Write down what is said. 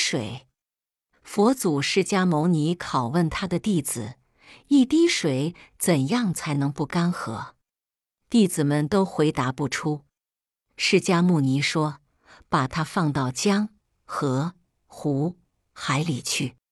水。佛祖释迦牟尼拷问他的弟子一滴水怎样才能不干涸？弟子们都回答不出。释迦牟尼说把它放到江河湖海里去。